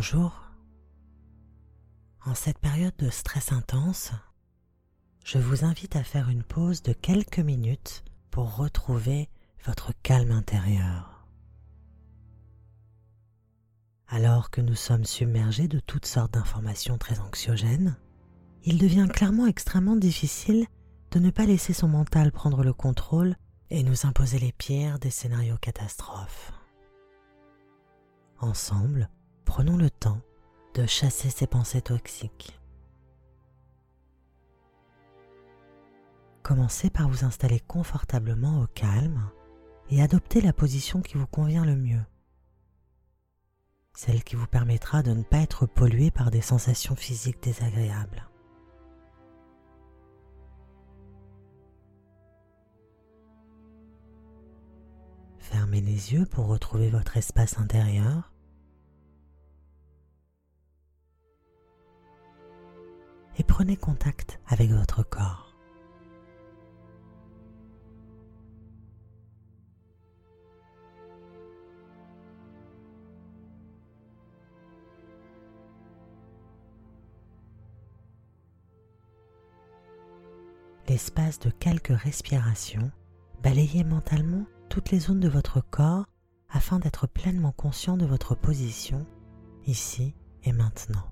Bonjour. En cette période de stress intense, je vous invite à faire une pause de quelques minutes pour retrouver votre calme intérieur. Alors que nous sommes submergés de toutes sortes d'informations très anxiogènes, il devient clairement extrêmement difficile de ne pas laisser son mental prendre le contrôle et nous imposer les pires des scénarios catastrophes. Ensemble, prenons le temps de chasser ces pensées toxiques. Commencez par vous installer confortablement au calme et adoptez la position qui vous convient le mieux, celle qui vous permettra de ne pas être pollué par des sensations physiques désagréables. Fermez les yeux pour retrouver votre espace intérieur. Et prenez contact avec votre corps. L'espace de quelques respirations, balayez mentalement toutes les zones de votre corps afin d'être pleinement conscient de votre position ici et maintenant.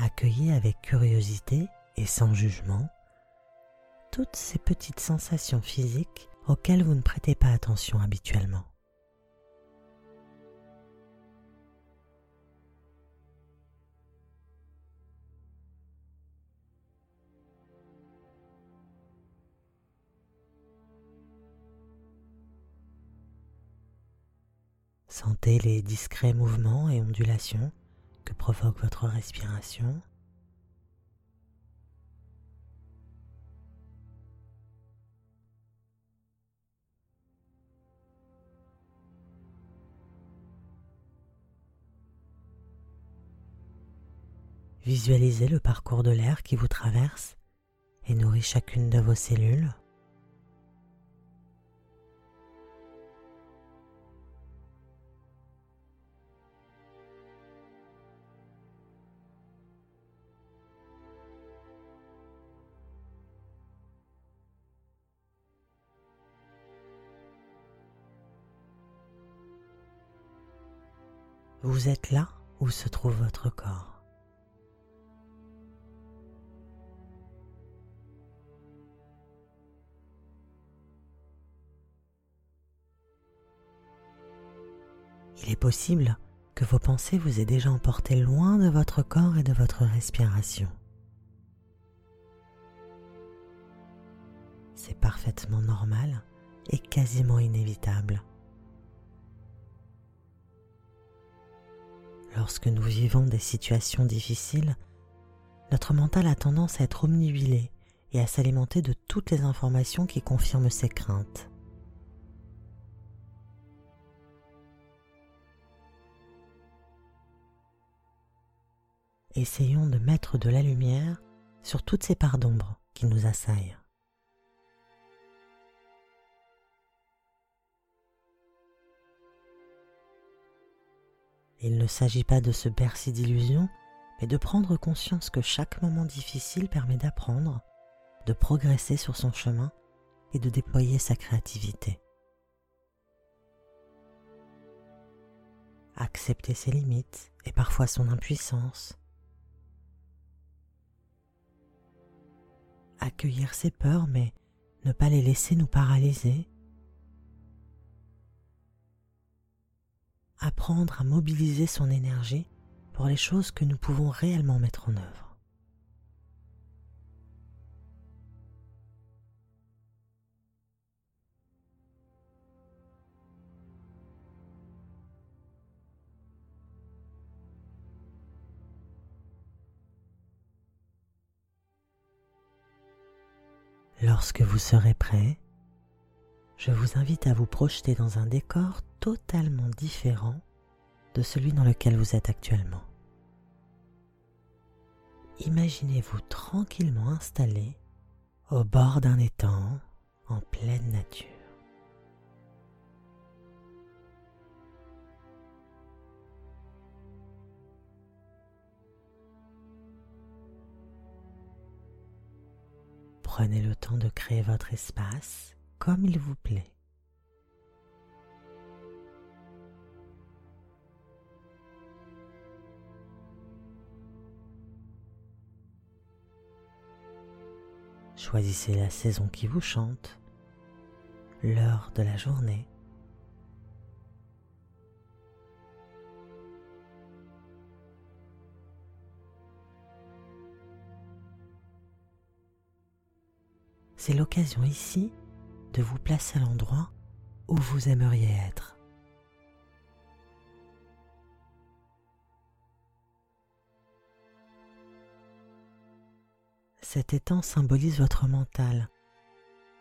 Accueillez avec curiosité et sans jugement toutes ces petites sensations physiques auxquelles vous ne prêtez pas attention habituellement. Sentez les discrets mouvements et ondulations que provoque votre respiration. Visualisez le parcours de l'air qui vous traverse et nourrit chacune de vos cellules. Vous êtes là où se trouve votre corps. Il est possible que vos pensées vous aient déjà emporté loin de votre corps et de votre respiration. C'est parfaitement normal et quasiment inévitable. Lorsque nous vivons des situations difficiles, notre mental a tendance à être omnibilé et à s'alimenter de toutes les informations qui confirment ses craintes. essayons de mettre de la lumière sur toutes ces parts d'ombre qui nous assaillent. Il ne s'agit pas de se bercer d'illusions, mais de prendre conscience que chaque moment difficile permet d'apprendre, de progresser sur son chemin et de déployer sa créativité. Accepter ses limites et parfois son impuissance accueillir ses peurs, mais ne pas les laisser nous paralyser. Apprendre à mobiliser son énergie pour les choses que nous pouvons réellement mettre en œuvre. Lorsque vous serez prêt, je vous invite à vous projeter dans un décor totalement différent de celui dans lequel vous êtes actuellement. Imaginez-vous tranquillement installé au bord d'un étang en pleine nature. Prenez le temps de créer votre espace comme il vous plaît. Choisissez la saison qui vous chante, l'heure de la journée. C'est l'occasion ici de vous placer à l'endroit où vous aimeriez être. Cet étang symbolise votre mental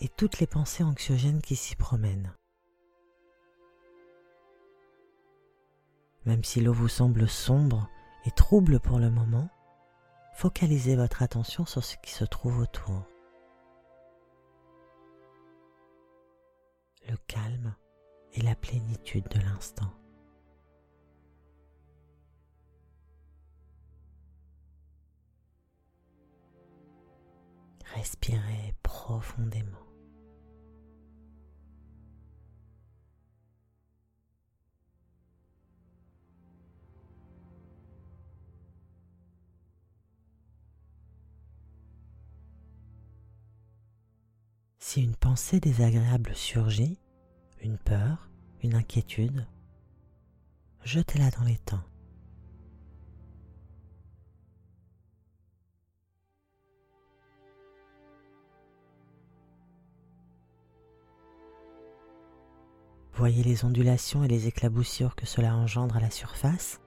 et toutes les pensées anxiogènes qui s'y promènent. Même si l'eau vous semble sombre et trouble pour le moment, focalisez votre attention sur ce qui se trouve autour. Le calme et la plénitude de l'instant. Respirez profondément. Si une pensée désagréable surgit, une peur, une inquiétude, jetez-la dans les temps. Voyez les ondulations et les éclaboussures que cela engendre à la surface,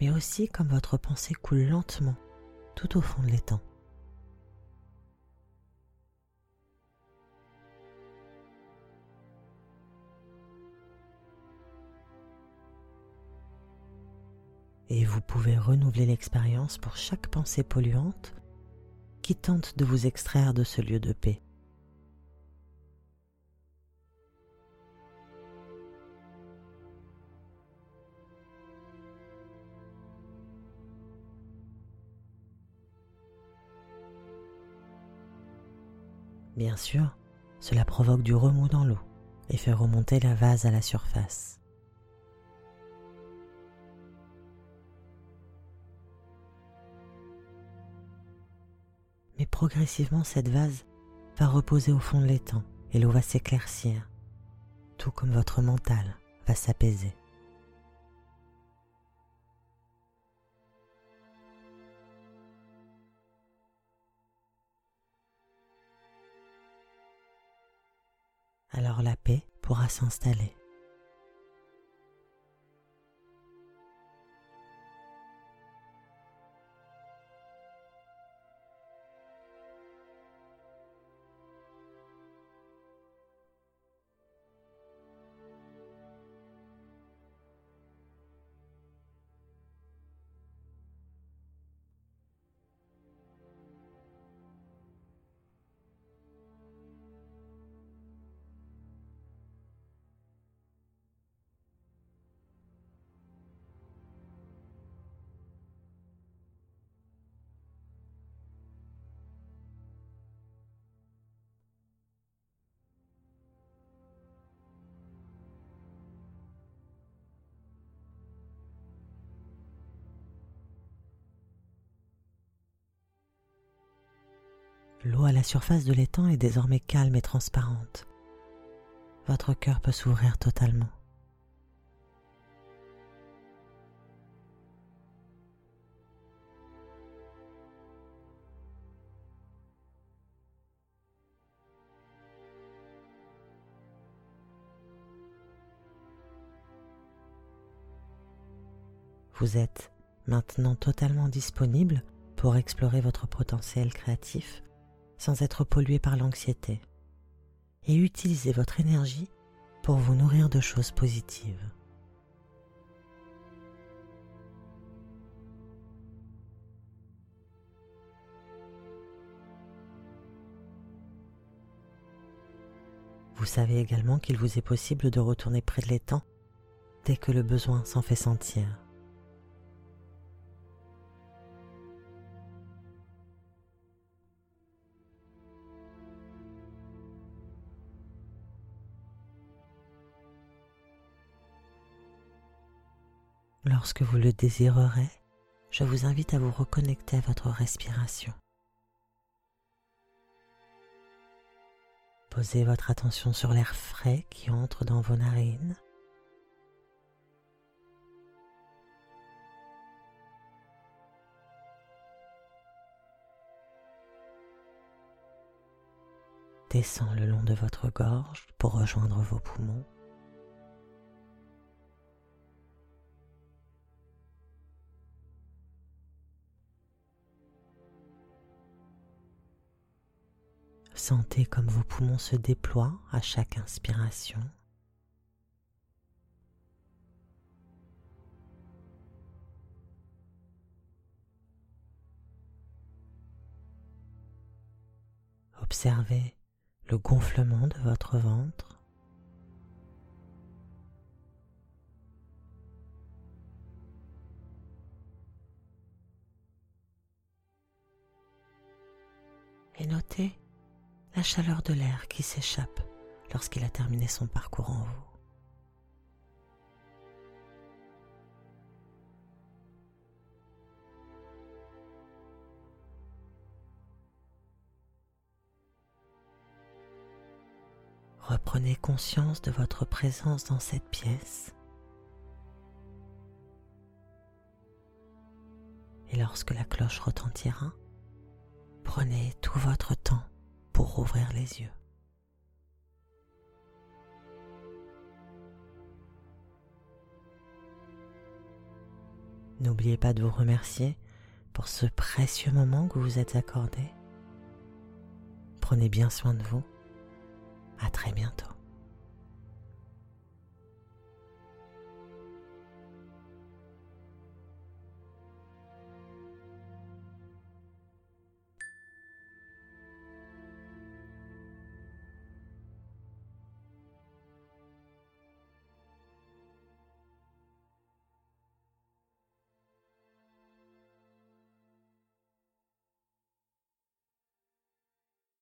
mais aussi comme votre pensée coule lentement tout au fond de l'étang. Et vous pouvez renouveler l'expérience pour chaque pensée polluante qui tente de vous extraire de ce lieu de paix. Bien sûr, cela provoque du remous dans l'eau et fait remonter la vase à la surface. Progressivement, cette vase va reposer au fond de l'étang et l'eau va s'éclaircir, tout comme votre mental va s'apaiser. alors la paix pourra s'installer. L'eau à la surface de l'étang est désormais calme et transparente. Votre cœur peut s'ouvrir totalement. Vous êtes maintenant totalement disponible pour explorer votre potentiel créatif sans être pollué par l'anxiété. et utilisez votre énergie pour vous nourrir de choses positives. Vous savez également qu'il vous est possible de retourner près de l'étang dès que le besoin s'en fait sentir. Lorsque vous le désirerez, je vous invite à vous reconnecter à votre respiration. Posez votre attention sur l'air frais qui entre dans vos narines. Descend le long de votre gorge pour rejoindre vos poumons. Sentez comme vos poumons se déploient à chaque inspiration. Observez le gonflement de votre ventre. Et notez la chaleur de l'air qui s'échappe lorsqu'il a terminé son parcours en vous. Reprenez conscience de votre présence dans cette pièce. Et lorsque la cloche retentira, prenez tout votre temps pour rouvrir les yeux. N'oubliez pas de vous remercier pour ce précieux moment que vous êtes accordé. Prenez bien soin de vous. À très bientôt.